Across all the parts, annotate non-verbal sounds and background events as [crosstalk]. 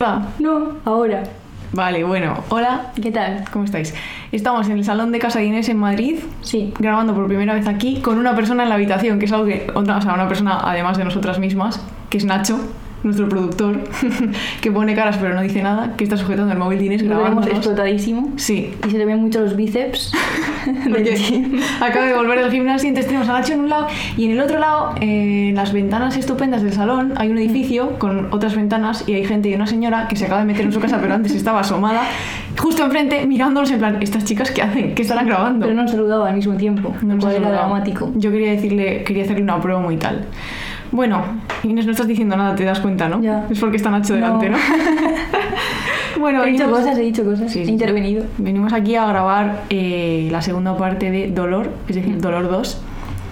Hola. No, ahora. Vale, bueno, hola, ¿Qué tal? ¿cómo estáis? Estamos en el salón de casa de Inés en Madrid, Sí. grabando por primera vez aquí con una persona en la habitación, que es algo que, otra, o sea, una persona además de nosotras mismas, que es Nacho, nuestro productor, [laughs] que pone caras pero no dice nada, que está sujetando el móvil de Inés grabándonos. explotadísimo. Sí, Y se le ven mucho los bíceps. [laughs] [laughs] porque acaba de volver del gimnasio, entonces tenemos a Nacho en un lado y en el otro lado, eh, en las ventanas estupendas del salón, hay un edificio con otras ventanas y hay gente y una señora que se acaba de meter en su casa, pero antes estaba asomada, justo enfrente, mirándonos en plan, ¿estas chicas qué hacen? ¿Qué estarán grabando? Pero no han saludado al mismo tiempo. No lo cual era dramático. Yo quería decirle, quería hacerle una promo y tal. Bueno, Inés, no estás diciendo nada, te das cuenta, ¿no? Ya. Es porque está Nacho No. delante, ¿no? [laughs] bueno, he dicho venimos- cosas, he dicho cosas. Sí, he intervenido. Venimos aquí a grabar eh, la segunda parte de Dolor, es decir, Mm. Dolor 2.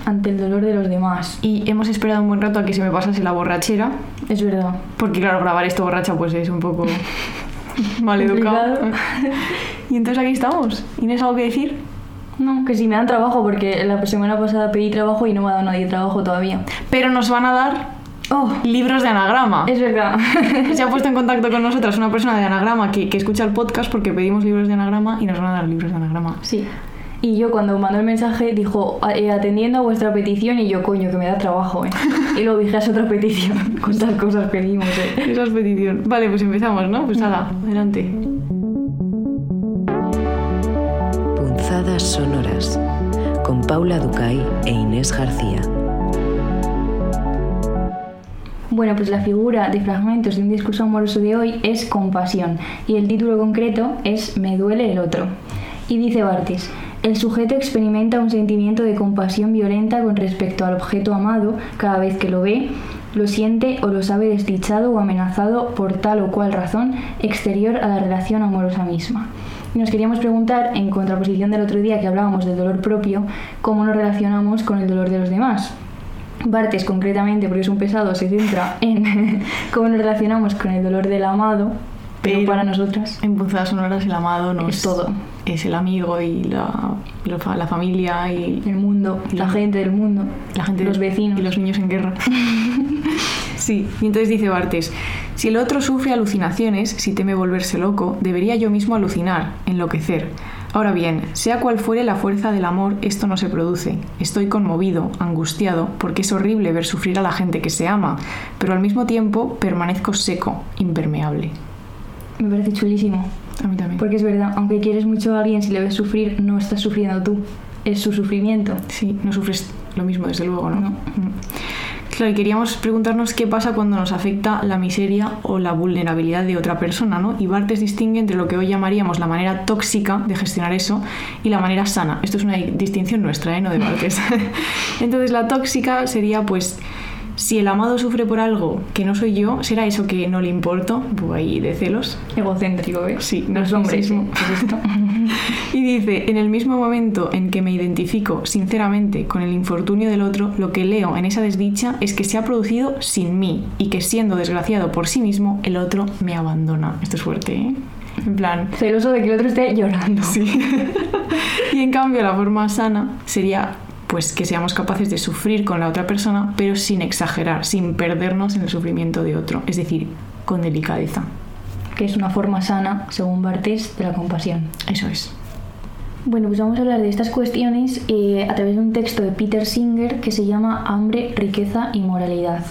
Ante el dolor de los demás. Y hemos esperado un buen rato a que se me pasase la borrachera, Es verdad. porque claro, grabar esto borracha pues es un poco [laughs] mal educado. [laughs] Y entonces aquí estamos. ¿Inés algo que decir? No, que si me dan trabajo, porque la semana pasada pedí trabajo y no me ha dado nadie trabajo todavía. Pero nos van a dar Oh, libros de anagrama. es verdad. [laughs] Se ha puesto en contacto con nosotras una persona de anagrama que, que escucha el podcast porque pedimos libros de anagrama y nos van a dar libros de anagrama. sí. Y yo cuando mandó el mensaje dijo, "A- eh, atendiendo a vuestra petición, y yo, coño, que me da trabajo, ¿eh? Y luego dije, es otra petición. [laughs] ¿Cuántas cosas pedimos, eh? Esa es petición. Vale, pues empezamos, ¿no? Pues nada, adelante. Sonoras con Paula Ducay e Inés García. Bueno, pues la figura de fragmentos de un discurso amoroso de hoy es compasión y el título concreto es Me duele el otro. Y dice Bartis, el sujeto experimenta un sentimiento de compasión violenta con respecto al objeto amado cada vez que lo ve, lo siente o lo sabe desdichado o amenazado por tal o cual razón exterior a la relación amorosa misma. Y nos queríamos preguntar, en contraposición del otro día que hablábamos del dolor propio, cómo nos relacionamos con el dolor de los demás. Bartes, concretamente, porque es un pesado, se centra en [laughs] cómo nos relacionamos con el dolor del amado, pero, Pero- para nosotras En Punzadas Sonoras el amado no Es todo. Es el amigo y la, la familia y el mundo, Y la la- gente del mundo, la gente los vecinos. y los niños en guerra. [laughs] sí, y entonces dice Bartes, si el otro sufre alucinaciones, si teme volverse loco, debería yo mismo alucinar, enloquecer. Ahora bien, sea cual fuere la fuerza del amor, esto no se produce. Estoy conmovido, angustiado, porque es horrible ver sufrir a la gente que se ama, pero al mismo tiempo permanezco seco, impermeable. Me parece chulísimo, A mí también. porque es verdad, aunque quieres mucho a alguien, si le ves sufrir, no estás sufriendo tú, es su sufrimiento. Sí, no sufres lo mismo, desde luego, ¿no? No. Claro, y queríamos preguntarnos qué pasa cuando nos afecta la miseria o la vulnerabilidad de otra persona, ¿no? Y Bartes distingue entre lo que hoy llamaríamos la manera tóxica de gestionar eso y la manera sana. Esto es una distinción nuestra, ¿eh? No de Bartes. [laughs] Entonces, la tóxica sería, pues, si el amado sufre por algo que no soy yo, ¿será eso que no le importo? Poco ahí de celos. Egocéntrico, ¿ves? Sí, los hombres. narcisismo. ¿eh? Es esto. [laughs] Y dice, en el mismo momento en que me identifico sinceramente con el infortunio del otro, lo que leo en esa desdicha es que se ha producido sin mí y que siendo desgraciado por sí mismo, el otro me abandona. Esto es fuerte, ¿eh? En plan... Celoso de que el otro esté llorando. [laughs] Sí. y en cambio la forma sana sería pues que seamos capaces de sufrir con la otra persona, pero sin exagerar, sin perdernos en el sufrimiento de otro, es decir, con delicadeza. Que es una forma sana, según Bartes, de la compasión. Eso es. Bueno, pues vamos a hablar de estas cuestiones eh, a través de un texto de Peter Singer que se llama Hambre, riqueza y moralidad.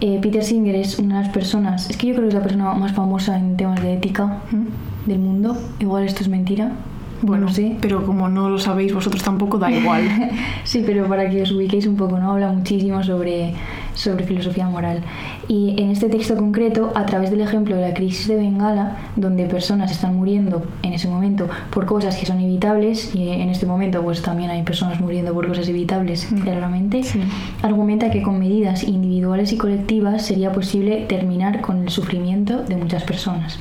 Eh, Peter Singer es una de las personas, es que yo creo que es la persona más famosa en temas de ética ¿Mm? del mundo. Igual esto es mentira. Bueno, no sé. pero como no lo sabéis vosotros tampoco, da igual. [laughs] Sí, pero para que os ubiquéis un poco, ¿no? Habla muchísimo sobre, sobre filosofía moral. Y en este texto concreto, a través del ejemplo de la crisis de Bengala, donde personas están muriendo en ese momento por cosas que son evitables, y en este momento pues también hay personas muriendo por cosas evitables, Mm. claramente, Sí. argumenta que con medidas individuales y colectivas sería posible terminar con el sufrimiento de muchas personas.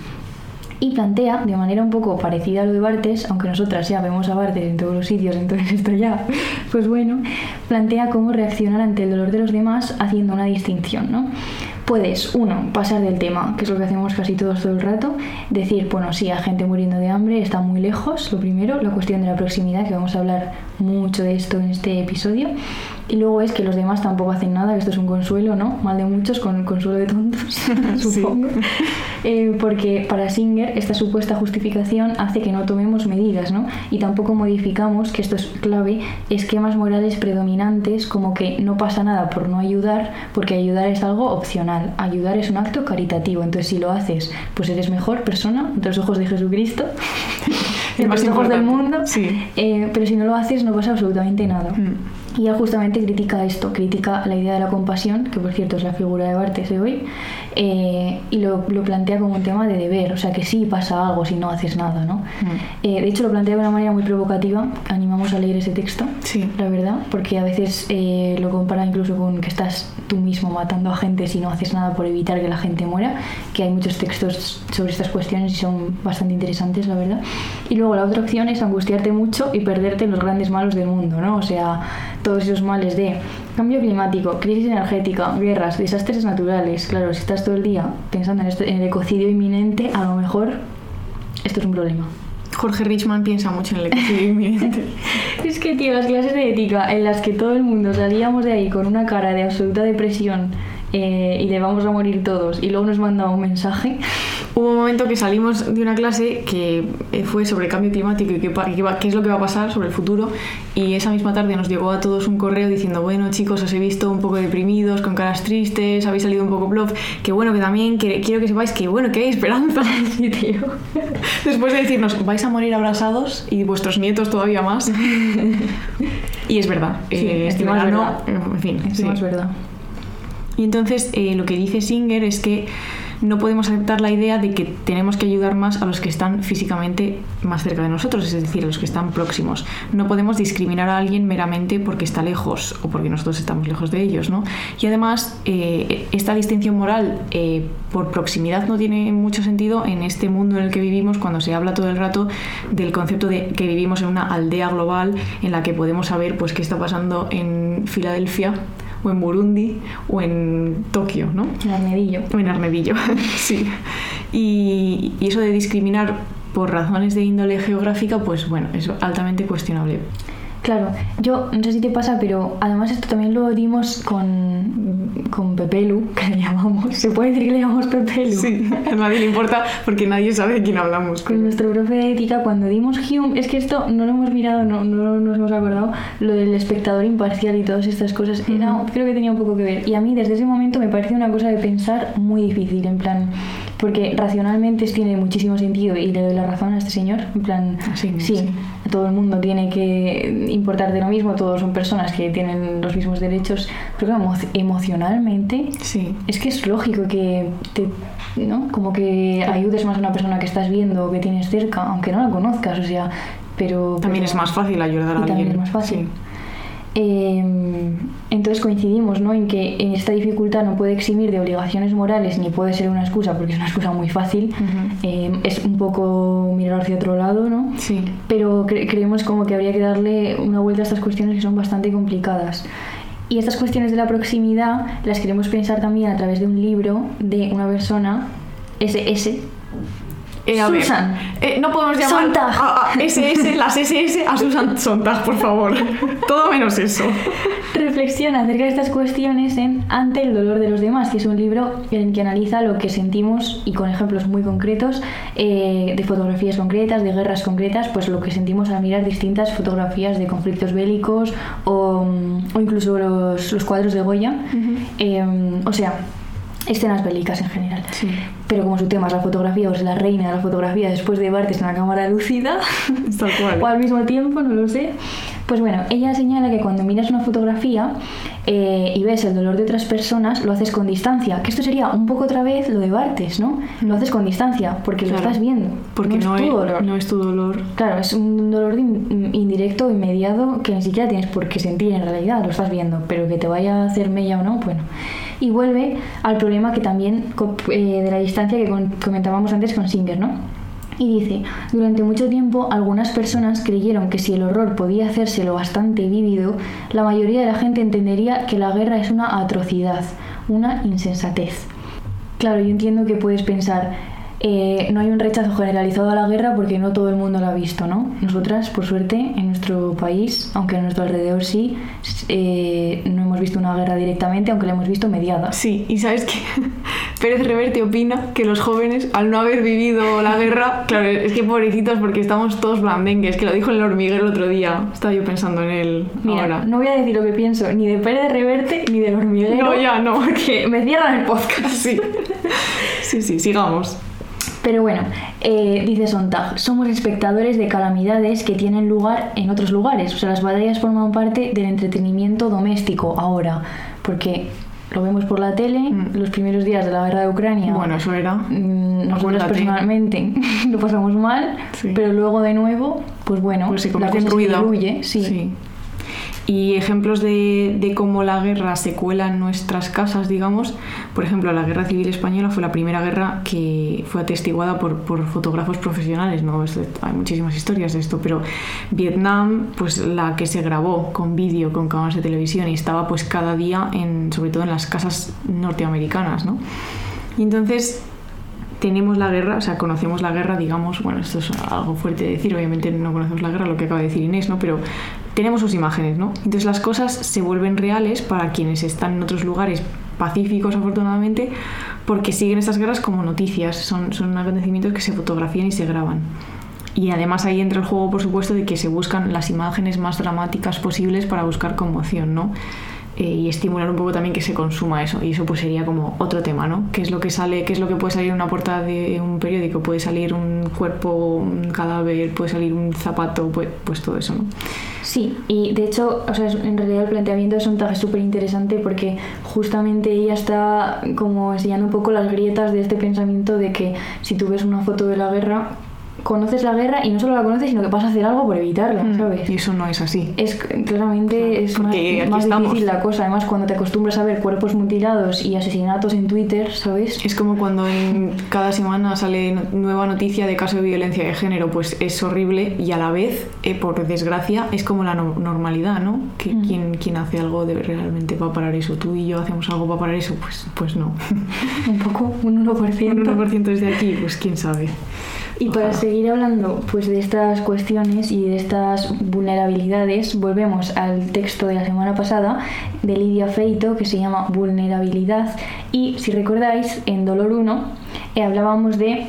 Y plantea, de manera un poco parecida a lo de Bartes, aunque nosotras ya vemos a Bartes en todos los sitios, entonces [laughs] esto ya, pues bueno, plantea cómo reaccionar ante el dolor de los demás haciendo una distinción, ¿no? Puedes, uno, pasar del tema, que es lo que hacemos casi todos todo el rato, decir, bueno, sí, hay gente muriendo de hambre, está muy lejos, lo primero, la cuestión de la proximidad, que vamos a hablar mucho de esto en este episodio, Y luego es que los demás tampoco hacen nada, que esto es un consuelo, ¿no? Mal de muchos, con consuelo de tontos, [laughs] supongo. Eh, porque para Singer esta supuesta justificación hace que no tomemos medidas, ¿no? Y tampoco modificamos, que esto es clave, esquemas morales predominantes como que no pasa nada por no ayudar, porque ayudar es algo opcional. Ayudar es un acto caritativo. Entonces, si lo haces, pues eres mejor persona ante los ojos de Jesucristo, [laughs] en los ojos del mundo. Sí. Eh, pero si no lo haces, no pasa absolutamente nada. Mm. Y él justamente critica esto, critica la idea de la compasión, que por cierto es la figura de Bartes de hoy, eh, y lo, lo plantea como un tema de deber, o sea que sí pasa algo si no haces nada, ¿no? Mm. Eh, de hecho lo plantea de una manera muy provocativa, animamos a leer ese texto, Sí. la verdad, porque a veces eh, lo compara incluso con que estás tú mismo matando a gente si no haces nada por evitar que la gente muera, que hay muchos textos sobre estas cuestiones y son bastante interesantes, la verdad. Y luego la otra opción es angustiarte mucho y perderte en los grandes malos del mundo, ¿no? O sea, todos esos males de cambio climático, crisis energética, guerras, desastres naturales. Claro, si estás todo el día pensando en, esto, en el ecocidio inminente, a lo mejor esto es un problema. Jorge Richman piensa mucho en el ecocidio inminente. [laughs] Es que, tío, las clases de ética en las que todo el mundo salíamos de ahí con una cara de absoluta depresión eh, y de vamos a morir todos y luego nos mandaba un mensaje. Hubo un momento que salimos de una clase que eh, fue sobre cambio climático y qué, qué es lo que va a pasar sobre el futuro y esa misma tarde nos llegó a todos un correo diciendo bueno chicos os he visto un poco deprimidos, con caras tristes, habéis salido un poco bluff, que bueno que también que, quiero que sepáis que bueno que hay esperanza. Tío. [laughs] Después de decirnos vais a morir abrasados y vuestros nietos todavía más. y es verdad. Sí, eh, este es verdad. eh, en fin. Sí. es verdad. Y entonces eh, lo que dice Singer es que no podemos aceptar la idea de que tenemos que ayudar más a los que están físicamente más cerca de nosotros, es decir, a los que están próximos. No podemos discriminar a alguien meramente porque está lejos o porque nosotros estamos lejos de ellos, ¿no? Y además, eh, esta distinción moral eh, por proximidad no tiene mucho sentido en este mundo en el que vivimos cuando se habla todo el rato del concepto de que vivimos en una aldea global en la que podemos saber pues qué está pasando en Filadelfia o en Burundi o en Tokio, ¿no? El armedillo. O en Armedillo, [laughs] sí. Y, y eso de discriminar por razones de índole geográfica, pues bueno, es altamente cuestionable. Claro, yo no sé si te pasa, pero además esto también lo dimos con, con Pepelu, [laughs] que le llamamos. ¿Se puede decir que le llamamos Pepelu? Sí, a nadie le importa porque nadie sabe de quién hablamos. Con nuestro profe de ética, cuando dimos Hume, es que esto no lo hemos mirado, no, no nos hemos acordado, lo del espectador imparcial y todas estas cosas, era, creo que tenía un poco que ver. Y a mí desde ese momento me parece una cosa de pensar muy difícil, en plan, porque racionalmente tiene muchísimo sentido y le doy la razón a este señor, en plan, Sí, sí, sí. todo el mundo tiene que importar de lo mismo, todos son personas que tienen los mismos derechos, pero emo- emocionalmente Sí, es que es lógico que te, ¿no? Como que ayudes más a una persona que estás viendo o que tienes cerca, aunque no la conozcas, o sea, pero... también pero- es más fácil ayudar a y también alguien. es más fácil. Sí. Eh, entonces coincidimos ¿no? en que en esta dificultad no puede eximir de obligaciones morales ni puede ser una excusa, porque es una excusa muy fácil. Ujú. Eh, es un poco mirar hacia otro lado, ¿no? Sí. pero cre- creemos como que habría que darle una vuelta a estas cuestiones que son bastante complicadas. Y estas cuestiones de la proximidad las queremos pensar también a través de un libro de una persona, SS, Eh, a ver, Susan. eh, no podemos llamar Sontag. a, a SS, las SS a Susan Sontag, por favor. Todo menos eso. reflexiona acerca de estas cuestiones en Ante el dolor de los demás, que es un libro en el que analiza lo que sentimos y con ejemplos muy concretos eh, de fotografías concretas, de guerras concretas, pues lo que sentimos al mirar distintas fotografías de conflictos bélicos o, mm, o incluso los, los cuadros de Goya. Eh, o sea, escenas bélicas en general. Sí. Pero como su tema es la fotografía o es la reina de la fotografía después de Bartes en la cámara [laughs] cual. o al mismo tiempo, no lo sé. Pues bueno, ella señala que cuando miras una fotografía eh, y ves el dolor de otras personas, lo haces con distancia. Que esto sería un poco otra vez lo de Bartes, ¿no? Lo haces con distancia, porque Claro. lo estás viendo. Porque no, no, es tu dolor. no es tu dolor. Claro, es un dolor in- indirecto, inmediato, que ni siquiera tienes por qué sentir en realidad, lo estás viendo, pero que te vaya a hacer mella o no, bueno. Y vuelve al problema que también eh, de la distancia que comentábamos antes con Singer, ¿no? Y dice, durante mucho tiempo algunas personas creyeron que si el horror podía hacérselo bastante vívido, la mayoría de la gente entendería que la guerra es una atrocidad, una insensatez. Claro, yo entiendo que puedes pensar, eh, no hay un rechazo generalizado a la guerra porque no todo el mundo la ha visto, ¿no? Nosotras, por suerte, en nuestro país, aunque a nuestro alrededor sí, eh, no hemos visto una guerra directamente, aunque la hemos visto mediada. Sí, y sabes que [laughs] Pérez Reverte opina que los jóvenes, al no haber vivido la guerra, claro, es que pobrecitos porque estamos todos blandengues, que lo dijo el hormiguero el otro día. Estaba yo pensando en él Mira, ahora. no voy a decir lo que pienso ni de Pérez Reverte ni del hormiguero. No, ya no, porque [laughs] Me cierran el podcast. [laughs] sí. Sí, sí, sigamos. Pero bueno, eh, dice Sontag, somos espectadores de calamidades que tienen lugar en otros lugares. O sea, las batallas forman parte del entretenimiento doméstico ahora, porque lo vemos por la tele, Mm. los primeros días de la guerra de Ucrania. Bueno, eso era. mm, nosotros personalmente [laughs] lo pasamos mal, Sí. pero luego de nuevo, pues bueno, Pues se la cosa se diluye, sí. Y ejemplos de, de cómo la guerra se cuela en nuestras casas, digamos. Por ejemplo, la Guerra Civil Española fue la primera guerra que fue atestiguada por, por fotógrafos profesionales. ¿no? Hay muchísimas historias de esto, pero Vietnam, pues la que se grabó con vídeo, con cámaras de televisión y estaba pues cada día, en, sobre todo en las casas norteamericanas. ¿no? Y entonces tenemos la guerra, o sea, conocemos la guerra, digamos, bueno, esto es algo fuerte de decir, obviamente no conocemos la guerra, lo que acaba de decir Inés, ¿no? Pero tenemos sus imágenes, ¿no? Entonces las cosas se vuelven reales para quienes están en otros lugares pacíficos, afortunadamente, porque siguen estas guerras como noticias, son, son acontecimientos que se fotografían y se graban. Y además ahí entra el juego, por supuesto, de que se buscan las imágenes más dramáticas posibles para buscar conmoción, ¿no? Eh, y estimular un poco también que se consuma eso. Y eso pues sería como otro tema, ¿no? ¿Qué es lo que sale, qué es lo que puede salir en una portada de un periódico? Puede salir un cuerpo, un cadáver, puede salir un zapato, pues, pues todo eso, ¿no? Sí, y de hecho, o sea, en realidad el planteamiento de Sontag es súper interesante porque justamente ella está como enseñando un poco las grietas de este pensamiento de que si tú ves una foto de la guerra, conoces la guerra y no solo la conoces, sino que vas a hacer algo por evitarla, ¿sabes? Y eso no es así. Es claramente es más, porque más difícil la cosa. Además, cuando te acostumbras a ver cuerpos mutilados y asesinatos en Twitter, ¿sabes? Es como cuando en cada semana sale nueva noticia de caso de violencia de género, pues es horrible y a la vez, eh, por desgracia, es como la no- normalidad, ¿no? Que Mm. quien, quien hace algo de realmente va a parar eso. Tú y yo hacemos algo para parar eso, pues, pues no. Un poco, un 1%. Un 1% desde aquí, pues quién sabe. Y para seguir hablando pues, de estas cuestiones y de estas vulnerabilidades, volvemos al texto de la semana pasada de Lidia Feito que se llama Vulnerabilidad. Y si recordáis, en Dolor 1 eh, hablábamos de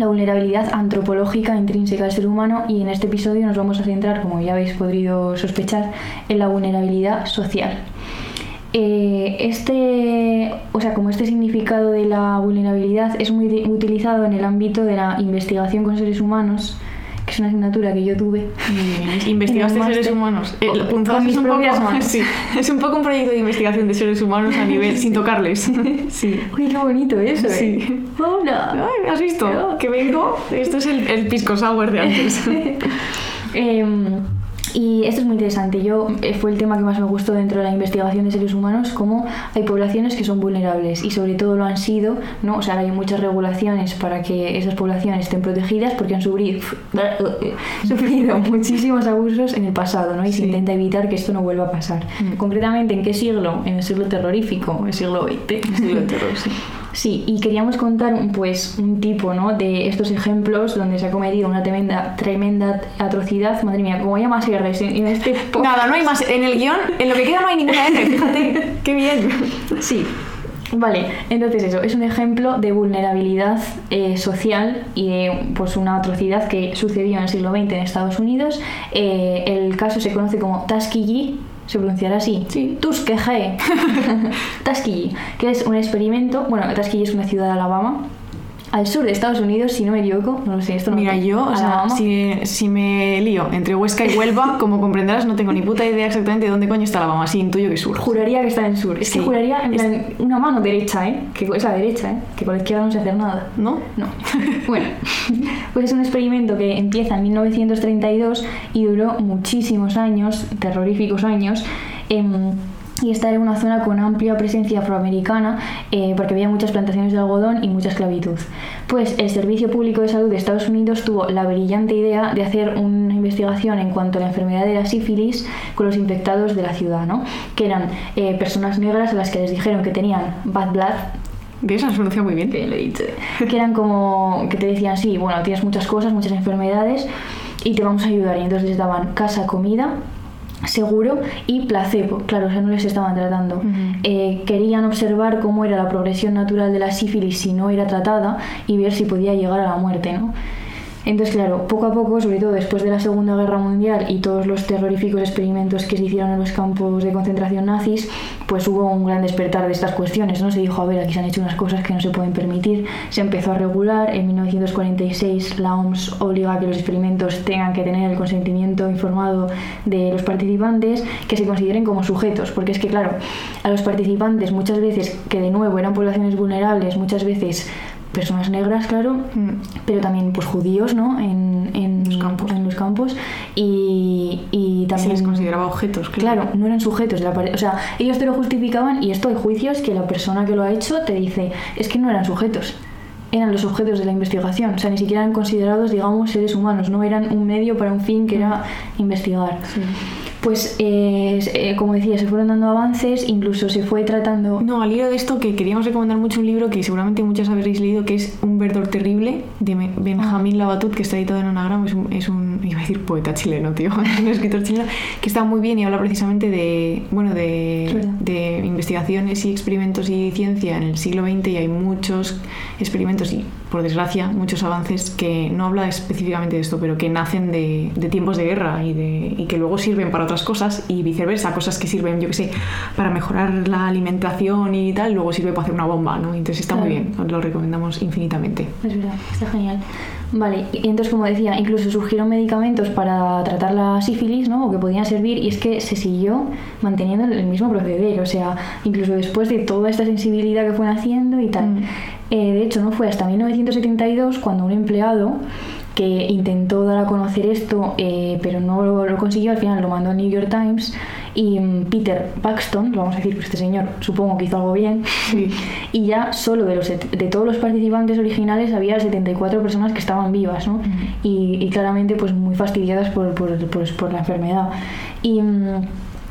la vulnerabilidad antropológica intrínseca del ser humano y en este episodio nos vamos a centrar, como ya habéis podido sospechar, en la vulnerabilidad social. Eh, este, o sea, como este significado de la vulnerabilidad es muy utilizado en el ámbito de la investigación con seres humanos, que es una asignatura que yo tuve. [laughs] ¿Investigaste seres humanos? Eh, Con- mis es un poco, propias manos. [laughs] sí, es un poco un proyecto de investigación de seres humanos a nivel [laughs] sin tocarles. Sí. Uy, qué bonito eso, ¿eh? Sí. Hola. Ay, ¿Has visto? Que vengo. Esto es el, el pisco sour de antes. Em, y esto es muy interesante. Yo eh, fue el tema que más me gustó dentro de la investigación de seres humanos, cómo hay poblaciones que son vulnerables y sobre todo lo han sido, ¿no? O sea, hay muchas regulaciones para que esas poblaciones estén protegidas porque han [laughs] sufrido, sufrido [laughs] muchísimos abusos en el pasado, ¿no? Y se intenta evitar que esto no vuelva a pasar. Mm. Concretamente, ¿en qué siglo? En el siglo terrorífico, el siglo XX. Siglo terror, sí. [laughs] Sí, y queríamos contar un, pues, un tipo ¿no? de estos ejemplos donde se ha cometido una tremenda, tremenda atrocidad. Madre mía, como llamas R's en, en este [laughs] Nada, no hay más. En el guion, en lo que queda no hay ninguna R, fíjate. [laughs] Qué bien. Sí. Vale, entonces eso, es un ejemplo de vulnerabilidad eh, social y de pues, una atrocidad que sucedió en el siglo XX en Estados Unidos. Eh, el caso se conoce como Tuskegee, se pronunciará así. Sí. Tuskegee. [laughs] Tuskegee, que es un experimento. Bueno, Tuskegee es una ciudad de Alabama, al sur de Estados Unidos, si no me equivoco. No lo sé, esto no Mira, yo, o sea, si, si me lío entre Huesca y Huelva, [laughs] como comprenderás, no tengo ni puta idea exactamente de dónde coño está Alabama. Sí, intuyo que sur. Juraría que está en el sur. Es Sí. que juraría en Es- plan, una mano derecha, ¿eh? Que es la derecha, ¿eh? Que con la izquierda no se hace nada. ¿No? No. [laughs] bueno, [laughs] pues es un experimento que empieza en 1932 y duró muchísimos años, terroríficos años. em, y está en una zona con amplia presencia afroamericana eh, porque había muchas plantaciones de algodón y mucha esclavitud. Pues el Servicio Público de Salud de Estados Unidos tuvo la brillante idea de hacer una investigación en cuanto a la enfermedad de la sífilis con los infectados de la ciudad, ¿no? que eran eh, personas negras a las que les dijeron que tenían bad blood, ¿Ves? Has pronunciado muy bien. Bien, lo he dicho. Que eran como, que te decían, sí, bueno, tienes muchas cosas, muchas enfermedades y te vamos a ayudar. Y entonces les daban casa, comida, seguro y placebo. Claro, o sea, no les estaban tratando. Eh, querían observar cómo era la progresión natural de la sífilis si no era tratada y ver si podía llegar a la muerte, ¿no? Entonces, claro, poco a poco, sobre todo después de la Segunda Guerra Mundial y todos los terroríficos experimentos que se hicieron en los campos de concentración nazis, pues hubo un gran despertar de estas cuestiones, ¿no? Se dijo, a ver, aquí se han hecho unas cosas que no se pueden permitir, se empezó a regular, en 1946 la OMS obliga a que los experimentos tengan que tener el consentimiento informado de los participantes, que se consideren como sujetos, porque es que, claro, a los participantes muchas veces, que de nuevo eran poblaciones vulnerables, muchas veces personas negras, claro, Mm. pero también pues judíos, ¿no? En, en Los campos. En los campos y, y Se también... les consideraba objetos, claro. Claro, no eran sujetos de la O sea, ellos te lo justificaban y esto hay juicios que la persona que lo ha hecho te dice, es que no eran sujetos. Eran los objetos de la investigación, o sea, ni siquiera eran considerados, digamos, seres humanos, no eran un medio para un fin que era investigar. Pues, eh, eh, como decía, se fueron dando avances, incluso se fue tratando... No, al hilo de esto, que queríamos recomendar mucho un libro que seguramente muchos habréis leído, que es Un verdor terrible, de Benjamín Labatut, que está editado en Anagram. Es un, es un, iba a decir poeta chileno, tío, [laughs] es un escritor chileno, que está muy bien y habla precisamente de, bueno, de, de investigaciones y experimentos y ciencia en el siglo XX y hay muchos experimentos y, por desgracia, muchos avances que no habla específicamente de esto, pero que nacen de, de tiempos de guerra y, de, y que luego sirven para otras cosas y viceversa, cosas que sirven, yo que sé, para mejorar la alimentación y tal, luego sirve para hacer una bomba, ¿no? Entonces está muy bien, os lo recomendamos infinitamente. Es verdad, está genial. Vale, y entonces como decía, incluso surgieron medicamentos para tratar la sífilis, ¿no? O que podían servir y es que se siguió manteniendo el mismo proceder, o sea, incluso después de toda esta sensibilidad que fue naciendo y tal. Mm. Eh, de hecho, no fue hasta 1972 cuando un empleado que intentó dar a conocer esto, eh, pero no lo, lo consiguió, al final lo mandó al New York Times y mm, Peter Paxton, vamos a decir, pues este señor supongo que hizo algo bien, Sí. [laughs] y ya solo de, los, de todos los participantes originales había 74 personas que estaban vivas, ¿no? y, y claramente pues muy fastidiadas por, por, por- por la enfermedad. Y mm,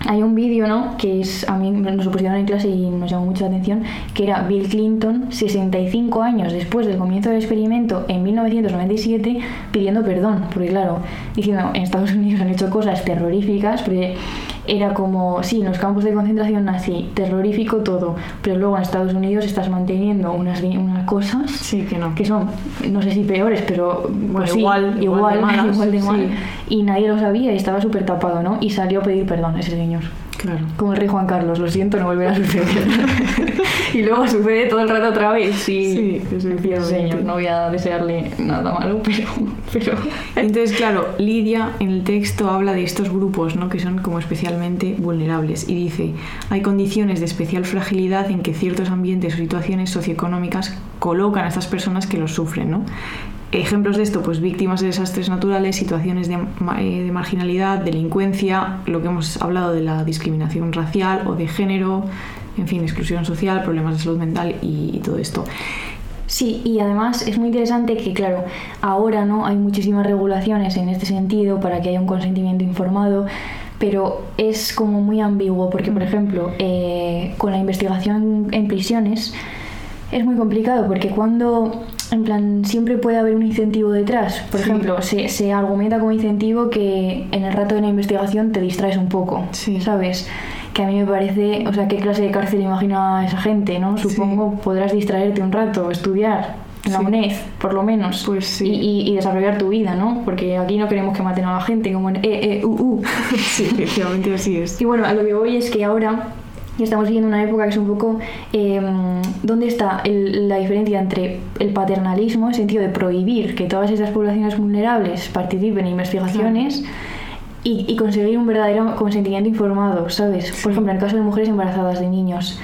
hay un vídeo, ¿no? Que es, a mí nos lo pusieron en clase y nos llamó mucho la atención, que era Bill Clinton, 65 años después del comienzo del experimento, en 1997, pidiendo perdón, porque claro, diciendo, en Estados Unidos han hecho cosas terroríficas, porque era como, sí, en los campos de concentración nazi, terrorífico todo, pero luego en Estados Unidos estás manteniendo unas, unas cosas Sí, que no. que son, no sé si peores, pero pues sí, igual- igual de malas, [laughs] igual de mal. sí. Y nadie lo sabía y estaba súper tapado, ¿no? Y salió a pedir perdón ese señor. Claro. Como el rey Juan Carlos, lo siento, no volverá a suceder. [laughs] y luego sucede todo el rato otra vez. Sí, Sí, señor, no voy a desearle nada malo, [laughs] pero... pero... Entonces, claro, Lidia en el texto habla de estos grupos, ¿no? Que son como especialmente vulnerables y dice, hay condiciones de especial fragilidad en que ciertos ambientes o situaciones socioeconómicas colocan a estas personas que los sufren, ¿no? Ejemplos de esto, pues víctimas de desastres naturales, situaciones de, eh, de marginalidad, delincuencia, lo que hemos hablado de la discriminación racial o de género, en fin, exclusión social, problemas de salud mental y- y todo esto. Sí, y además es muy interesante que, claro, ahora no hay muchísimas regulaciones en este sentido para que haya un consentimiento informado, pero es como muy ambiguo porque, por ejemplo, eh, con la investigación en prisiones es muy complicado porque cuando, en plan, siempre puede haber un incentivo detrás. Por Sí. ejemplo, se, se argumenta como incentivo que en el rato de la investigación te distraes un poco, Sí. ¿sabes? Que a mí me parece, o sea, qué clase de cárcel imagina esa gente, ¿no? Sí. Supongo podrás distraerte un rato, estudiar en la Sí. UNED, por lo menos. Pues sí. y, y- y desarrollar tu vida, ¿no? Porque aquí no queremos que maten a la gente como en E, E, U, U. [laughs] Sí, efectivamente así es. Y bueno, a lo que voy es que ahora ya estamos viviendo una época que es un poco... eh, ¿Dónde está el- la diferencia entre el paternalismo, en el sentido de prohibir que todas estas poblaciones vulnerables participen en investigaciones, y, y conseguir un verdadero consentimiento informado, ¿sabes? Por ejemplo, en el caso de mujeres embarazadas, de niños.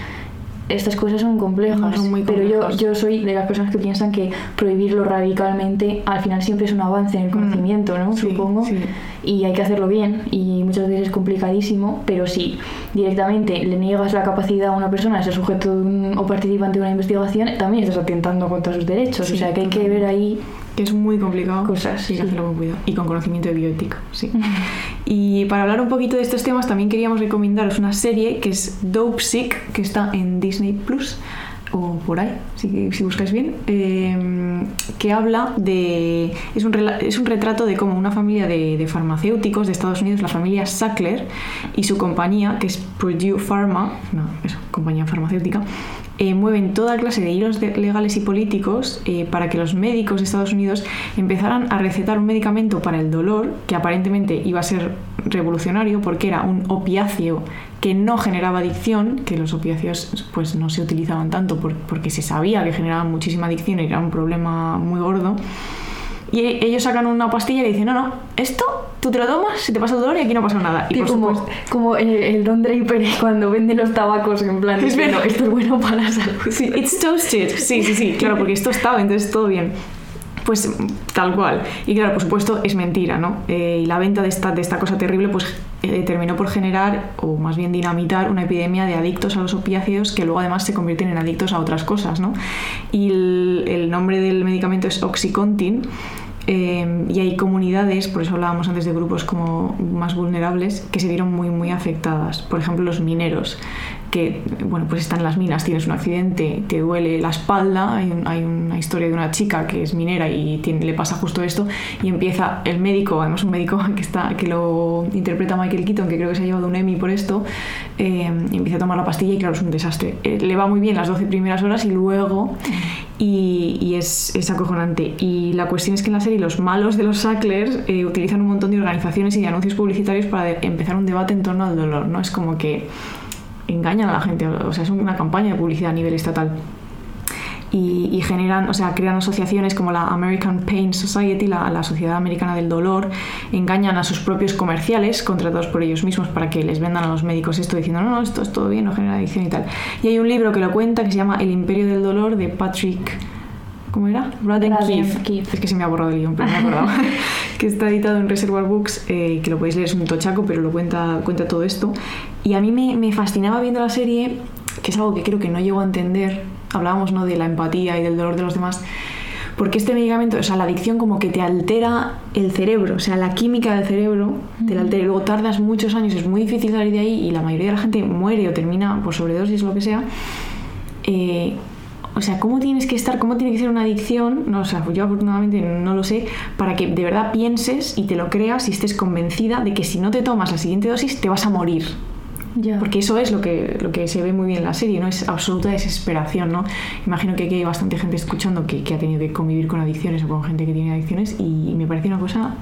Estas cosas son complejas, No, son muy pero yo, yo soy de las personas que piensan que prohibirlo radicalmente al final siempre es un avance en el Mm, conocimiento, ¿no? sí, Supongo sí. y hay que hacerlo bien y muchas veces es complicadísimo, pero si directamente le niegas la capacidad a una persona de ser sujeto de un- o participante de una investigación, también estás atentando contra sus derechos. Sí, o sea que hay que ver ahí que es muy complicado. Cosas, que sí. hacerlo con cuidado. Y con conocimiento de bioética, sí. Y para hablar un poquito de estos temas, también queríamos recomendaros una serie que es Dope Sick, que está en Disney Plus. o por ahí, si, si buscáis bien, eh, que habla de... Es un, es un retrato de cómo una familia de, de, farmacéuticos de Estados Unidos, la familia Sackler y su compañía, que es Purdue Pharma, no, eso, compañía farmacéutica, eh, mueven toda clase de hilos legales y políticos eh, para que los médicos de Estados Unidos empezaran a recetar un medicamento para el dolor que aparentemente iba a ser revolucionario porque era un opiáceo que no generaba adicción, que los opiáceos pues no se utilizaban tanto porque se sabía que generaban muchísima adicción y era un problema muy gordo. Y ellos sacan una pastilla y dicen, no, no, esto tú te lo tomas, se te pasa el dolor y aquí no pasa nada. Y, como, como el, Don Draper cuando vende los tabacos en plan, es bueno, esto es bueno para la salud. Sí, it's toasted. Sí, sí, sí, claro, porque esto estaba, entonces todo bien. Pues tal cual. Y claro, por supuesto, es mentira, ¿no? Eh, y la venta de esta, de esta cosa terrible, pues eh, terminó por generar, o más bien dinamitar, una epidemia de adictos a los opiáceos que luego además se convierten en adictos a otras cosas, ¿no? Y el, el nombre del medicamento es Oxycontin eh, y hay comunidades, por eso hablábamos antes de grupos como más vulnerables, que se vieron muy, muy afectadas. Por ejemplo, los mineros que bueno, pues están en las minas, tienes un accidente, te duele la espalda, hay, hay una historia de una chica que es minera y tiene, le pasa justo esto y empieza el médico, además un médico [laughs] que, está, que lo interpreta Michael Keaton, que creo que se ha llevado un Emmy por esto, eh, empieza a tomar la pastilla y claro, es un desastre. Eh, le va muy bien las 12 primeras horas y luego... Y, y es, es, acojonante. Y la cuestión es que en la serie los malos de los Sacklers eh, utilizan un montón de organizaciones y de anuncios publicitarios para empezar un debate en torno al dolor, ¿no? Es como que engañan a la gente, o sea, es una campaña de publicidad a nivel estatal. Y, generan, o sea, crean asociaciones como la American Pain Society, la, la, Sociedad Americana del Dolor, engañan a sus propios comerciales contratados por ellos mismos para que les vendan a los médicos esto diciendo, no, no, esto es todo bien, no genera adicción y tal. Y hay un libro que lo cuenta que se llama El Imperio del Dolor de Patrick ¿Cómo era? Braden Keith. Es que se me ha borrado el guion, pero me he acordado. [laughs] que está editado en Reservoir Books, eh, que lo podéis leer, es un tochaco, pero lo cuenta, cuenta todo esto. Y a mí me, me, fascinaba viendo la serie, que es algo que creo que no llego a entender. Hablábamos ¿no? de la empatía y del dolor de los demás. Porque este medicamento, o sea, la adicción como que te altera el cerebro, o sea, la química del cerebro te la altera. Y luego tardas muchos años, es muy difícil salir de ahí y la mayoría de la gente muere o termina por sobredosis o lo que sea. Eh, o sea, ¿cómo tienes que estar, cómo tiene que ser una adicción? No, o sea, yo afortunadamente no lo sé, para que de verdad pienses y te lo creas y estés convencida de que si no te tomas la siguiente dosis te vas a morir. Ya. Porque eso es lo que, lo que se ve muy bien en la serie, ¿no? Es absoluta desesperación, ¿no? Imagino que aquí hay bastante gente escuchando que, que ha tenido que convivir con adicciones o con gente que tiene adicciones y me parece una cosa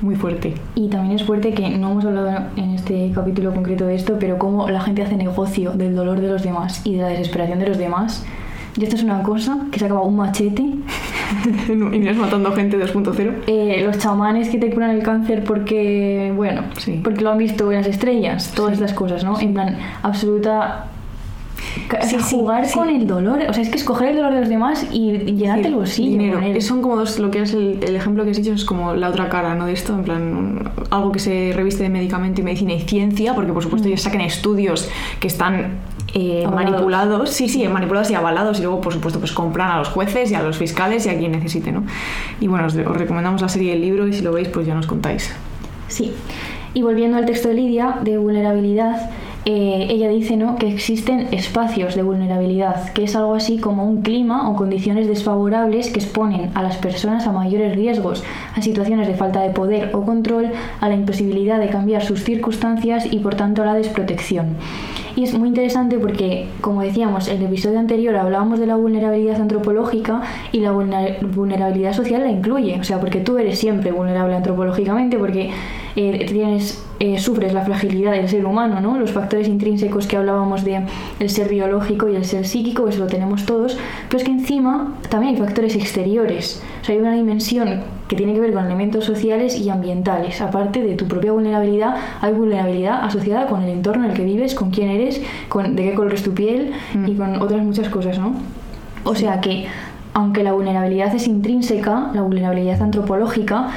muy fuerte. Y también es fuerte que no hemos hablado en este capítulo concreto de esto, pero cómo la gente hace negocio del dolor de los demás y de la desesperación de los demás y esto es una cosa que se acaba un machete. [laughs] y es matando gente 2.0. Eh, los chamanes que te curan el cáncer porque, bueno, sí. porque lo han visto en las estrellas, todas sí. estas cosas, ¿no? En plan, absoluta Sí, jugar sí, con el dolor, o sea, es que escoger el dolor de los demás y llenarte el bolsillo. Dinero. Son como dos, lo que es el, el, ejemplo que has dicho es como la otra cara, ¿no? De esto, en plan, algo que se reviste de medicamento y medicina y ciencia, porque por supuesto mm. ellos saquen estudios que están eh, manipulados, sí, sí, manipulados y avalados y luego por supuesto pues compran a los jueces y a los fiscales y a quien necesite, ¿no? Y bueno, os, os recomendamos la serie del libro y si lo veis pues ya nos contáis. Sí. Y volviendo al texto de Lidia, de vulnerabilidad, eh, ella dice ¿no? que existen espacios de vulnerabilidad, que es algo así como un clima o condiciones desfavorables que exponen a las personas a mayores riesgos, a situaciones de falta de poder o control, a la imposibilidad de cambiar sus circunstancias y por tanto a la desprotección. Y es muy interesante porque, como decíamos, en el episodio anterior hablábamos de la vulnerabilidad antropológica y la vulnerabilidad social la incluye. O sea, porque tú eres siempre vulnerable antropológicamente porque eh, tienes, eh, sufres la fragilidad del ser humano, ¿no? Los factores intrínsecos que hablábamos de el ser biológico y el ser psíquico, eso lo tenemos todos, pero es que encima también hay factores exteriores. O sea, hay una dimensión que tiene que ver con elementos sociales y ambientales. Aparte de tu propia vulnerabilidad, hay vulnerabilidad asociada con el entorno en el que vives, con quién eres, con de qué color es tu piel mm. y con otras muchas cosas, ¿no? O sea que, aunque la vulnerabilidad es intrínseca, la vulnerabilidad antropológica,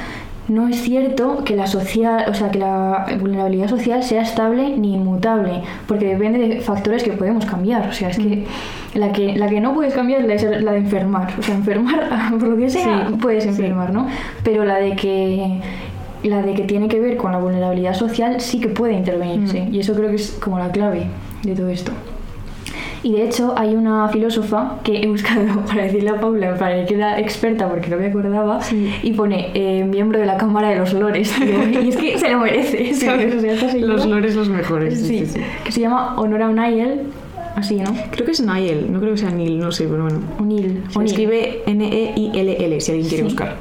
no es cierto que la, social, o sea, que la vulnerabilidad social sea estable ni inmutable, porque depende de factores que podemos cambiar. O sea, es que mm. la que, la que no puedes cambiar es la de enfermar. O sea, enfermar, [laughs] por lo que sea, sí, puedes enfermar, sí. ¿no? Pero la de que la de que tiene que ver con la vulnerabilidad social sí que puede intervenirse. Mm. Y eso creo que es como la clave de todo esto. Y de hecho hay una filósofa que he buscado [laughs] para decirle a Paula, para que era experta porque no me acordaba, y pone eh, miembro de la Cámara de los Lores. [laughs] y es que se lo merece, ¿sabes? O sea, Los lores los mejores. sí, Sí, que se llama Honora O'Neill, así, ¿no? Creo que es Niall, no creo que sea Neil, no sé, pero bueno. O'Neill. Se escribe N-E-I-L-L si alguien quiere buscar.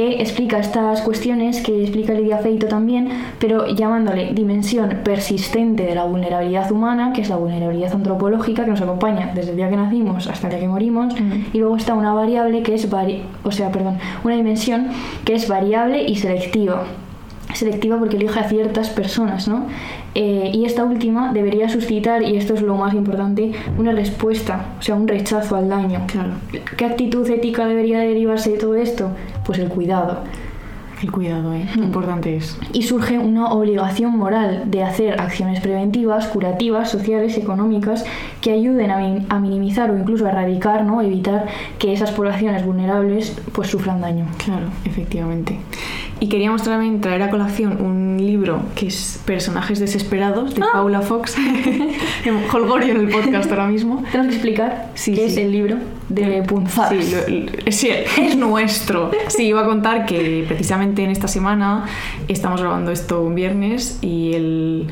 Que explica estas cuestiones que explica Lidia Feito también, pero llamándole dimensión persistente de la vulnerabilidad humana, que es la vulnerabilidad antropológica que nos acompaña desde el día que nacimos hasta el día que morimos, y luego está una variable que es vari o sea, perdón, una dimensión que es variable y selectiva. Selectiva porque elige a ciertas personas, ¿no? Eh, y esta última debería suscitar, y esto es lo más importante, una respuesta, o sea, un rechazo al daño. Claro. ¿Qué actitud ética debería derivarse de todo esto? Pues el cuidado. El cuidado, ¿eh? Qué importante es. Y surge una obligación moral de hacer acciones preventivas, curativas, sociales, económicas, que ayuden a, a minimizar o incluso a erradicar, ¿no? evitar que esas poblaciones vulnerables pues, sufran daño. Claro, efectivamente. Y queríamos también traer a colación un libro que es Personajes Desesperados de Paula Fox. [laughs] Holgorio en el podcast ahora mismo. Tenemos que explicar Sí, qué sí. es el libro de punzadas. Sí, lo- lo- sí, es nuestro. Sí, iba a contar que precisamente en esta semana estamos grabando esto un viernes y el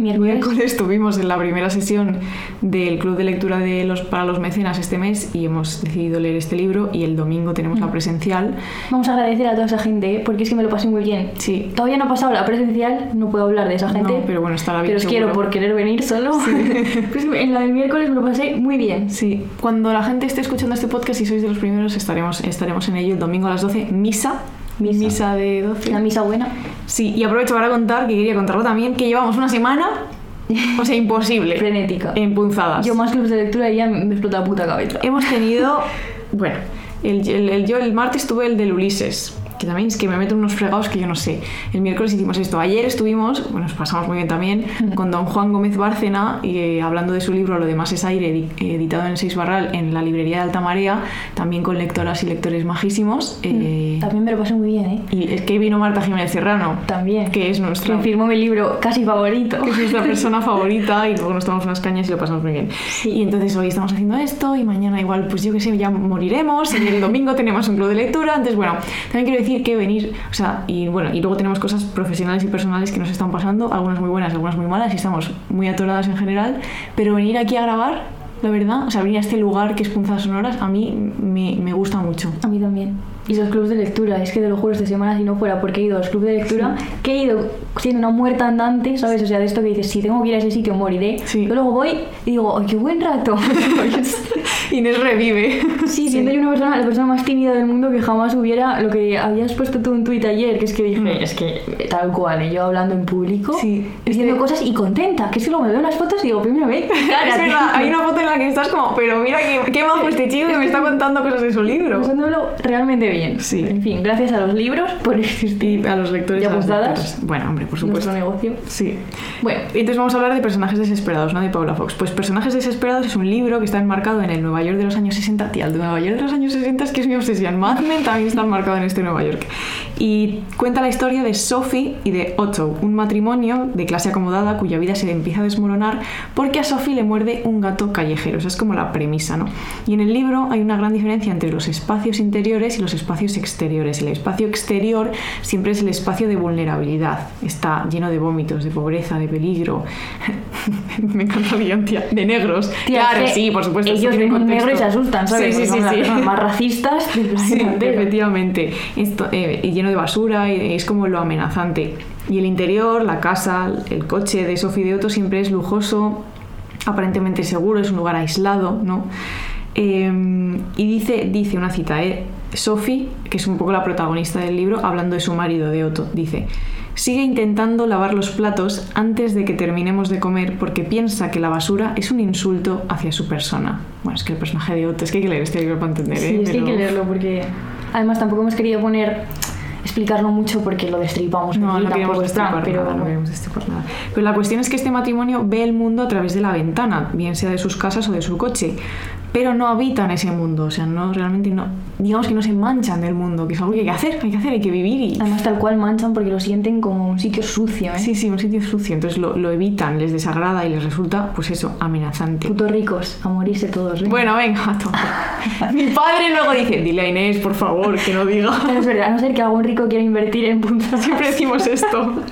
Miércoles. miércoles estuvimos en la primera sesión del Club de Lectura de los, para los Mecenas este mes y hemos decidido leer este libro y el domingo tenemos la presencial. Vamos a agradecer a toda esa gente, ¿eh? porque es que me lo pasé muy bien. Sí. Todavía no ha pasado la presencial, no puedo hablar de esa gente. No, pero bueno, estará bien Pero os quiero por querer venir solo. [laughs] Pues en la del miércoles me lo pasé muy bien. Sí, cuando la gente esté escuchando este podcast y sois de los primeros estaremos, estaremos en ello el domingo a las 12, misa. Misa. de 12. La misa buena. Sí, y aprovecho para contar, que quería contarlo también, que llevamos una semana, o sea, [laughs] imposible. Frenética. En punzadas. Yo más clubes de lectura y ya me explota la puta cabeza. Hemos tenido, [laughs] bueno, el, el- el- yo el martes tuve el del Ulises, que también es que me meto unos fregados que yo no sé. El miércoles hicimos esto. Ayer estuvimos, bueno, nos pasamos muy bien también, con don Juan Gómez Bárcena, y, eh, hablando de su libro Lo demás es aire, edi- editado en Seis Barral en la librería de Alta Marea, también con lectoras y lectores majísimos. eh, También me lo pasé muy bien, ¿eh? y es que vino Marta Jiménez Serrano, También. que es nuestra Que firmó mi libro casi favorito. que es nuestra persona [laughs] favorita y luego nos tomamos unas cañas y lo pasamos muy bien. Y entonces hoy estamos haciendo esto y mañana igual, pues yo que sé, ya moriremos y el domingo tenemos un club de lectura. Entonces, bueno, también quiero decir que venir, o sea, y bueno, y luego tenemos cosas profesionales y personales que nos están pasando, algunas muy buenas, algunas muy malas y estamos muy atoradas en general, pero venir aquí a grabar, la verdad, o sea, venir a este lugar que es Punzadas Sonoras, a mí me, me gusta mucho. A mí también. Y los clubes de lectura, es que te lo juro, esta semana si no fuera porque he ido a los clubes de lectura, que he ido siendo una muerta andante, ¿sabes? O sea, de esto que dices, si tengo que ir a ese sitio moriré. Sí. Yo luego voy y digo, ¡ay, qué buen rato! [laughs] Inés revive. sí, siendo yo una persona, la persona más tímida del mundo que jamás hubiera lo que habías puesto tú en tuit ayer, que es que dije, Mm. es que tal cual, ¿eh? yo hablando en público, Sí, diciendo este- cosas y contenta, que es que luego me veo las fotos y digo, primero ve, [laughs] Es verdad, hay una foto en la que estás como, pero mira qué, qué majo este [laughs] chico que me está contando cosas de su libro. pasándolo realmente bien. Sí. En fin, gracias a los libros por existir. Y a los lectores. ¿Y a las. Bueno, hombre, por supuesto. Nuestro negocio. Sí. Bueno, Entonces vamos a hablar de personajes desesperados, ¿no? De Paula Fox. Pues Personajes desesperados es un libro que está enmarcado en el Nueva York de los años 60. Tía, el de Nueva York de los años 60 es que es mi obsesión. Mad Men también está enmarcado en este Nueva York. Y cuenta la historia de Sophie y de Otto, un matrimonio de clase acomodada cuya vida se le empieza a desmoronar porque a Sophie le muerde un gato callejero. Esa es como la premisa, ¿no? Y en el libro hay una gran diferencia entre los espacios interiores y los espacios exteriores. El espacio exterior siempre es el espacio de vulnerabilidad. Está lleno de vómitos, de pobreza, de peligro. [laughs] Me encanta el tía. De negros. Tía, claro, sí, por supuesto. esto Ellos ven un negro y se asustan, ¿sabes? Sí, sí, sí. sí. más racistas del [laughs] planeta Sí, efectivamente. Esto, eh, y lleno de basura, y es como lo amenazante. Y el interior, la casa, el coche de Sophie de Otto siempre es lujoso, aparentemente seguro, es un lugar aislado, ¿no? Eh, y dice, dice una cita, ¿eh? Sophie, que es un poco la protagonista del libro, hablando de su marido, de Otto, dice, sigue intentando lavar los platos antes de que terminemos de comer porque piensa que la basura es un insulto hacia su persona. Bueno, es que el personaje de Otto, es que hay que leer este libro para entender, Sí, ¿eh? es que hay que leerlo porque... Además tampoco hemos querido poner... Explicarlo mucho porque lo destripamos. No, no está, destripar pero nada, no destripar nada. Pero la cuestión es que este matrimonio ve el mundo a través de la ventana, bien sea de sus casas o de su coche. Pero no habitan ese mundo, o sea, no realmente no, digamos que no se manchan del mundo, que es algo que hay que hacer, hay que hacer, hay que vivir y... Además, tal cual manchan porque lo sienten como un sitio sucio, ¿eh? Sí, sí, un sitio sucio, entonces lo, lo evitan, les desagrada y les resulta, pues eso, amenazante. Putos ricos, a morirse todos, ¿eh? Bueno, venga. [laughs] Mi padre luego dice, dile a Inés, por favor, que no diga. Pero [laughs] es verdad, a no ser que algún rico quiera invertir en puntas. Siempre decimos esto. [laughs]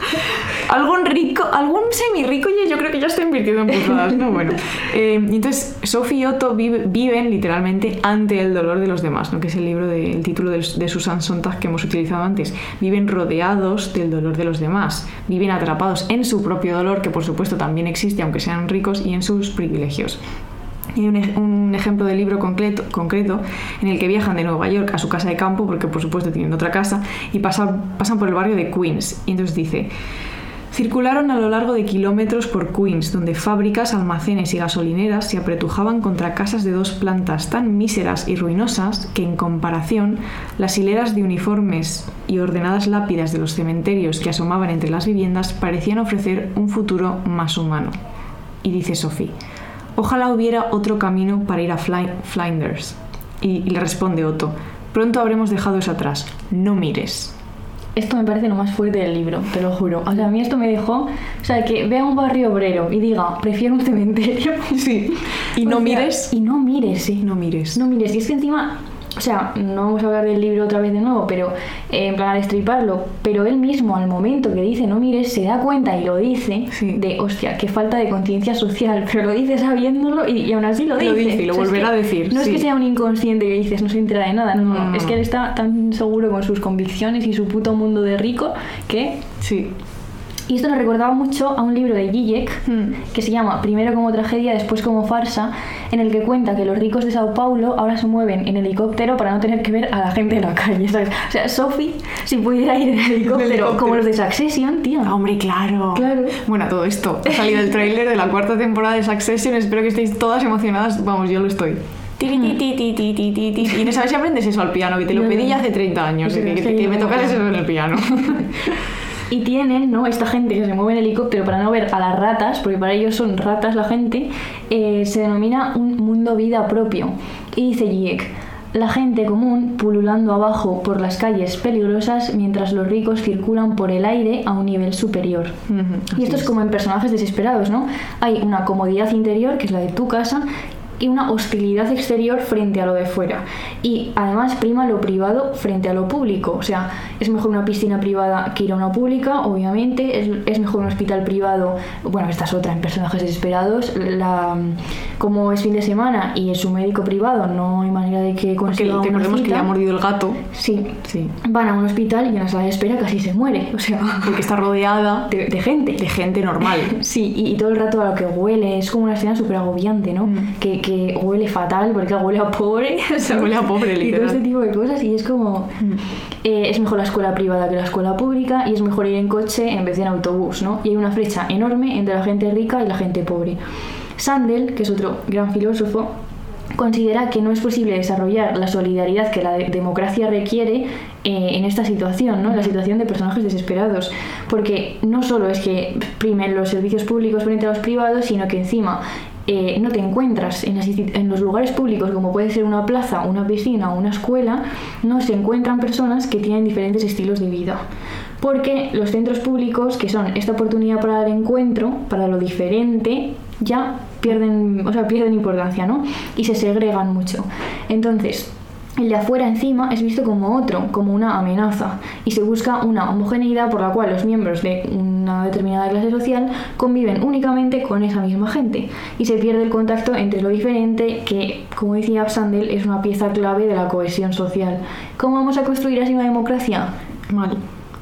Algún rico, algún semi rico, yo creo que ya está invirtiendo en puntadas, ¿no? Bueno. Eh, entonces, Sophie y Otto vive- viven literalmente ante el dolor de los demás, ¿no? Que es el libro del título de, de Susan Sontag que hemos utilizado antes. Viven rodeados del dolor de los demás. Viven atrapados en su propio dolor, que por supuesto también existe, aunque sean ricos, y en sus privilegios. Y un ejemplo de libro concreto, concreto en el que viajan de Nueva York a su casa de campo, porque por supuesto tienen otra casa, y pasan, pasan por el barrio de Queens. Y entonces dice, circularon a lo largo de kilómetros por Queens, donde fábricas, almacenes y gasolineras se apretujaban contra casas de dos plantas tan míseras y ruinosas que en comparación las hileras de uniformes y ordenadas lápidas de los cementerios que asomaban entre las viviendas parecían ofrecer un futuro más humano. Y dice Sophie, Ojalá hubiera otro camino para ir a Flinders. Y le responde Otto, pronto habremos dejado eso atrás. No mires. Esto me parece lo más fuerte del libro, te lo juro. O sea, a mí esto me dejó... O sea, que vea un barrio obrero y diga, prefiero un cementerio. Sí. Y no O sea, mires. Y no mires, sí. No mires. No mires. Y es que encima... O sea, no vamos a hablar del libro otra vez de nuevo, pero eh, en plan a destriparlo. Pero él mismo, al momento que dice no mires, se da cuenta y lo dice Sí. de, hostia, qué falta de conciencia social. [laughs] Pero lo dice sabiéndolo y, y aún así lo Lo dice. dice y lo O sea, es volverá que a decir, No es que sea un inconsciente que dices, no se entera de nada. No, no, No, Es que no. él está tan seguro con sus convicciones y su puto mundo de rico que Sí. Y esto nos recordaba mucho a un libro de Zizek Hmm. que se llama Primero como tragedia, después como farsa, en el que cuenta que los ricos de Sao Paulo ahora se mueven en helicóptero para no tener que ver a la gente en la calle. ¿sabes? O sea, Sophie, si pudiera ir en [laughs] helicóptero, helicóptero. como los de Succession, tío. Ah, hombre, claro. Claro. Bueno, todo esto. Ha salido el tráiler de la cuarta temporada de Succession. Espero que estéis todas emocionadas. Vamos, yo lo estoy. Y no sabes si aprendes eso al piano, que te lo pedí ya hace 30 años. Que, me tocas eso en el piano. [laughs] Y tienen, ¿no? Esta gente que se mueve en helicóptero para no ver a las ratas, porque para ellos son ratas la gente, eh, se denomina un mundo vida propio. Y dice Zizek, la gente común pululando abajo por las calles peligrosas mientras los ricos circulan por el aire a un nivel superior. Y esto es como en personajes desesperados, ¿no? Hay una comodidad interior, que es la de tu casa, y una hostilidad exterior frente a lo de fuera. Y además prima lo privado frente a lo público. O sea, es mejor una piscina privada que ir a una pública, obviamente. Es, es mejor un hospital privado. Bueno, esta es otra en personajes desesperados. La, como es fin de semana y es un médico privado, no hay manera de que Porque consiga una recordemos que le cita. ha mordido el gato. Sí. Sí. Van a un hospital y en la sala de espera casi se muere. O sea, Porque está rodeada [laughs] de, de gente. de gente normal. [laughs] Sí, y, y todo el rato a lo que huele, es como una escena súper agobiante, ¿no? Mm. Que, que huele fatal, porque huele a pobre, [laughs] ¿sabes? Huele a pobre, Y todo este tipo de cosas, y es como... eh, es mejor la escuela privada que la escuela pública, y es mejor ir en coche en vez de en autobús, ¿no? Y hay una brecha enorme entre la gente rica y la gente pobre. Sandel, que es otro gran filósofo, considera que no es posible desarrollar la solidaridad que la de- democracia requiere eh, en esta situación, ¿no? En la situación de personajes desesperados. Porque no solo es que primen los servicios públicos frente a los privados, sino que encima eh, no te encuentras en, las en los lugares públicos, como puede ser una plaza, una piscina o una escuela, no se encuentran personas que tienen diferentes estilos de vida. Porque los centros públicos, que son esta oportunidad para el encuentro, para lo diferente, ya pierden, o sea, pierden importancia, ¿no? Y se segregan mucho. Entonces, el de afuera encima es visto como otro, como una amenaza, y se busca una homogeneidad por la cual los miembros de una determinada clase social conviven únicamente con esa misma gente, y se pierde el contacto entre lo diferente, que, como decía Sandel, es una pieza clave de la cohesión social. ¿Cómo vamos a construir así una democracia? Mal.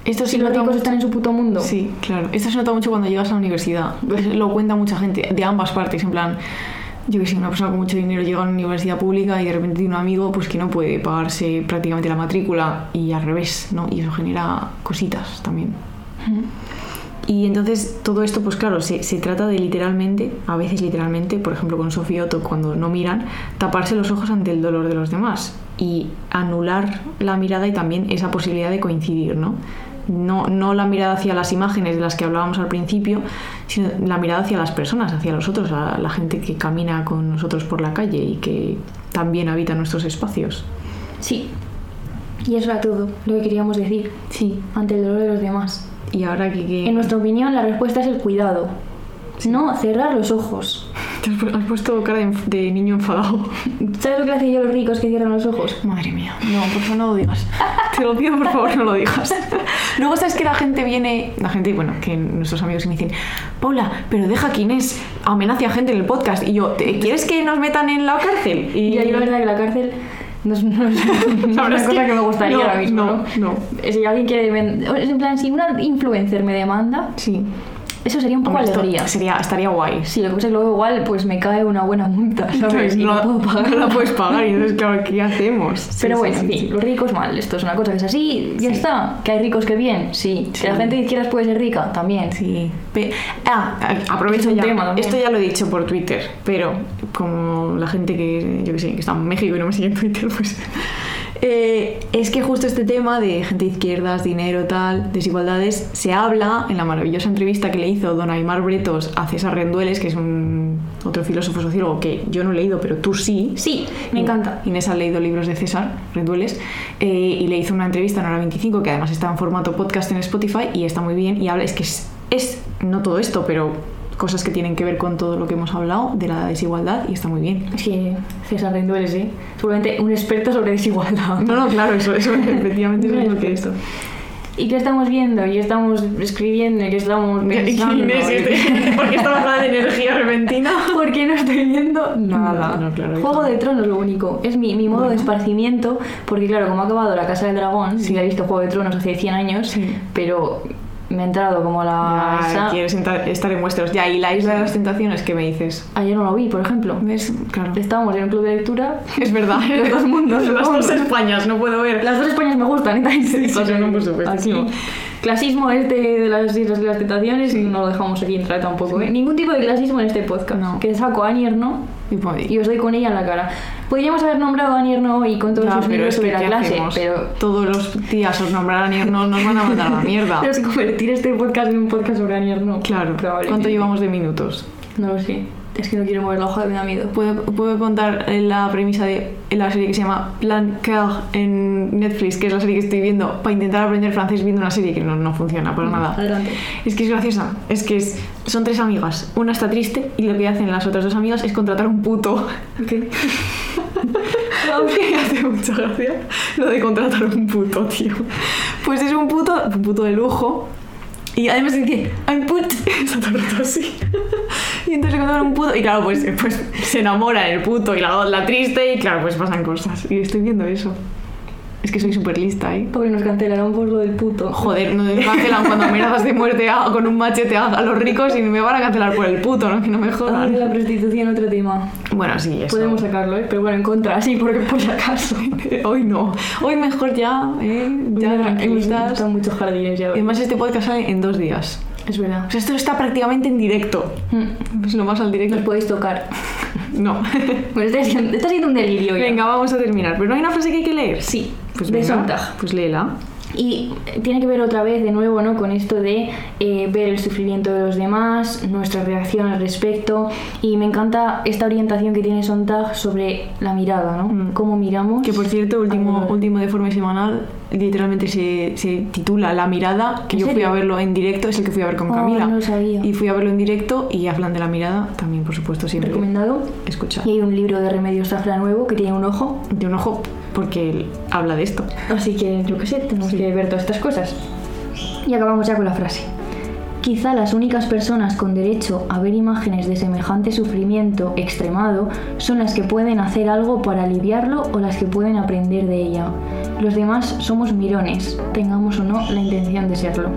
Esto sí los ricos están en su puto mundo. Sí, claro. Esto se nota mucho cuando llegas a la universidad. Lo cuenta mucha gente, de ambas partes, en plan... Yo que sé, una persona con mucho dinero llega a una universidad pública y de repente tiene un amigo pues que no puede pagarse prácticamente la matrícula y al revés, ¿no? Y eso genera cositas también. Y entonces todo esto, pues claro, se, se trata de literalmente, a veces literalmente, por ejemplo con Sofía Otto cuando no miran, taparse los ojos ante el dolor de los demás y anular la mirada y también esa posibilidad de coincidir, ¿no? No, no la mirada hacia las imágenes de las que hablábamos al principio, sino la mirada hacia las personas, hacia los otros, a la gente que camina con nosotros por la calle y que también habita nuestros espacios. Sí. Y eso era todo lo que queríamos decir. Sí. Ante el dolor de los demás. Y ahora que... En nuestra opinión, la respuesta es el cuidado. No cerrar los ojos. Has pu- has puesto cara de, de niño enfadado. [laughs] ¿Sabes lo que hacen yo los ricos que cierran los ojos? Madre mía, no, por favor no lo digas. [laughs] Te lo pido, por favor, no lo digas. [laughs] Luego sabes que la gente viene, la gente, bueno, que nuestros amigos me dicen, Paula, pero deja que Inés amenace a gente en el podcast. Y yo, ¿te- ¿quieres que nos metan en la cárcel? Y Y yo la verdad que la cárcel no es, no es- no es una es cosa que que me gustaría no, ahora mismo, no, ¿no? Si alguien quiere... En plan, si una influencer me demanda, Sí. Eso sería un poco Hombre, alegría. sería, estaría guay. Sí, lo que pasa es que luego igual pues me cae una buena multa, [laughs] ¿sabes? Y no, puedo pagar. no la puedes pagar y entonces, claro, ¿qué hacemos? Sí, Pero bueno, en fin, los ricos mal, esto es una cosa que es así, ya está. Que hay ricos que bien, sí. Que la gente de izquierdas puede ser rica, también. Sí. Pe- ah, aprovecho ya. tema. Esto ya lo he dicho por Twitter, pero como la gente que, yo que sé, que está en México y no me sigue en Twitter, pues... eh, es que justo este tema de gente de izquierdas, dinero, tal, desigualdades, se habla en la maravillosa entrevista que le hizo don Aymar Bretos a César Rendueles, que es un otro filósofo sociólogo que yo no he leído, pero tú sí. Sí, me encanta. Inés ha leído libros de César Rendueles eh, y le hizo una entrevista en hora 25 que además está en formato podcast en Spotify y está muy bien y habla, es que es, es no todo esto, pero cosas que tienen que ver con todo lo que hemos hablado de la desigualdad y está muy bien. Que César Rendueles, ¿eh? Seguramente un experto sobre desigualdad. No, no, claro, eso, eso [laughs] efectivamente es lo que es. ¿Y qué estamos viendo? ¿Y estamos escribiendo? ¿Y qué estamos pensando? Inés, [laughs] ¿por qué estamos hablando de energía repentina? ¿Por qué no estoy viendo nada? No, no, claro, Juego de. Tronos lo único. Es mi, mi modo de esparcimiento, porque claro, como ha acabado La Casa del Dragón, sí, he visto Juego de Tronos hace 100 años, Sí. pero me he entrado como la... Esa- quieres estar en vuestros. Ya, y la isla de las tentaciones, ¿qué me dices? Ayer no lo vi, por ejemplo. ¿Ves? Claro. Estábamos en un club de lectura. [laughs] Es verdad. [laughs] Los dos mundos, [laughs] Las dos Españas, no puedo ver. Las dos Españas me gustan, ¿eh? Sí, sí, no, por supuesto, Aquí. Clasismo este de las Islas de las Tentaciones no lo dejamos aquí entrar tampoco, ¿eh? Ningún tipo de clasismo en este podcast. No. Que saco a Anier, ¿no? Y pues- Y os doy con ella en la cara. Podríamos haber nombrado a Anier no y con todos Ya, sus libros es sobre la ¿qué clase, hacemos? pero... Todos los días os nombrarán y no nos van a mandar a la mierda. [laughs] Pero es convertir este podcast en un podcast sobre Anier no. Claro. ¿Cuánto llevamos de minutos? No lo sé. Es que no quiero mover la hoja, me da miedo. ¿Puedo, puedo contar eh, la premisa de la serie que se llama Plan Cœur en Netflix, que es la serie que estoy viendo para intentar aprender francés viendo una serie que no, no funciona para nada. Adelante. Es que es graciosa. Es que es- son tres amigas. Una está triste y lo que hacen las otras dos amigas es contratar un puto. [laughs] ¿Qué? Me hace mucha gracia lo de contratar un puto, tío. Pues es un puto, un puto de lujo. Y además dice, I'm put. [laughs] Está todo el rato así. Y entonces contratan un puto. Y claro, pues, pues se enamora el puto y la, la triste. Y claro, pues pasan cosas. Y estoy viendo eso. Es que soy súper lista, ¿eh? Porque nos cancelaron por lo del puto. Joder, no me cancelan cuando amenazas de muerte a- con un machete a, a los ricos y me van a cancelar por el puto, ¿no? Que no me jodan. la prostitución, otro tema. Bueno, sí, eso. Podemos sacarlo, ¿eh? Pero bueno, en contra, sí, porque por si acaso. [laughs] Hoy no. Hoy mejor ya, ¿eh? Ya hemos tranquilitas. estado en muchos jardines ya. Además, este podcast sale en dos días. Es verdad. O sea, esto está prácticamente en directo. Mm. Es lo más al directo. Nos podéis tocar. [laughs] No. [laughs] Bueno, está siendo, está siendo un delirio ya. venga, vamos a terminar. Pero no hay una frase que hay que leer. Sí, Pues de venga, Sontag. Pues léela. Y tiene que ver otra vez de nuevo ¿no? con esto de eh, ver el sufrimiento de los demás, nuestra reacción al respecto. Y me encanta esta orientación que tiene Sontag sobre la mirada, ¿no? Mm. Cómo miramos. Que por cierto, último, último deforme semanal, literalmente se, se titula La mirada, que ¿En yo fui a verlo en directo, es el que fui a ver con Oh, Camila. no lo sabía. Y fui a verlo en directo y hablan de la mirada, también por supuesto siempre. Recomendado. Escucha. Y hay un libro de Remedios Zafra nuevo que tiene un ojo. De un ojo, porque él habla de esto. Así que, yo qué sé, tenemos Sí. que ver todas estas cosas. Y acabamos ya con la frase. Quizá las únicas personas con derecho a ver imágenes de semejante sufrimiento extremado son las que pueden hacer algo para aliviarlo o las que pueden aprender de ella. Los demás somos mirones, tengamos o no la intención de serlo.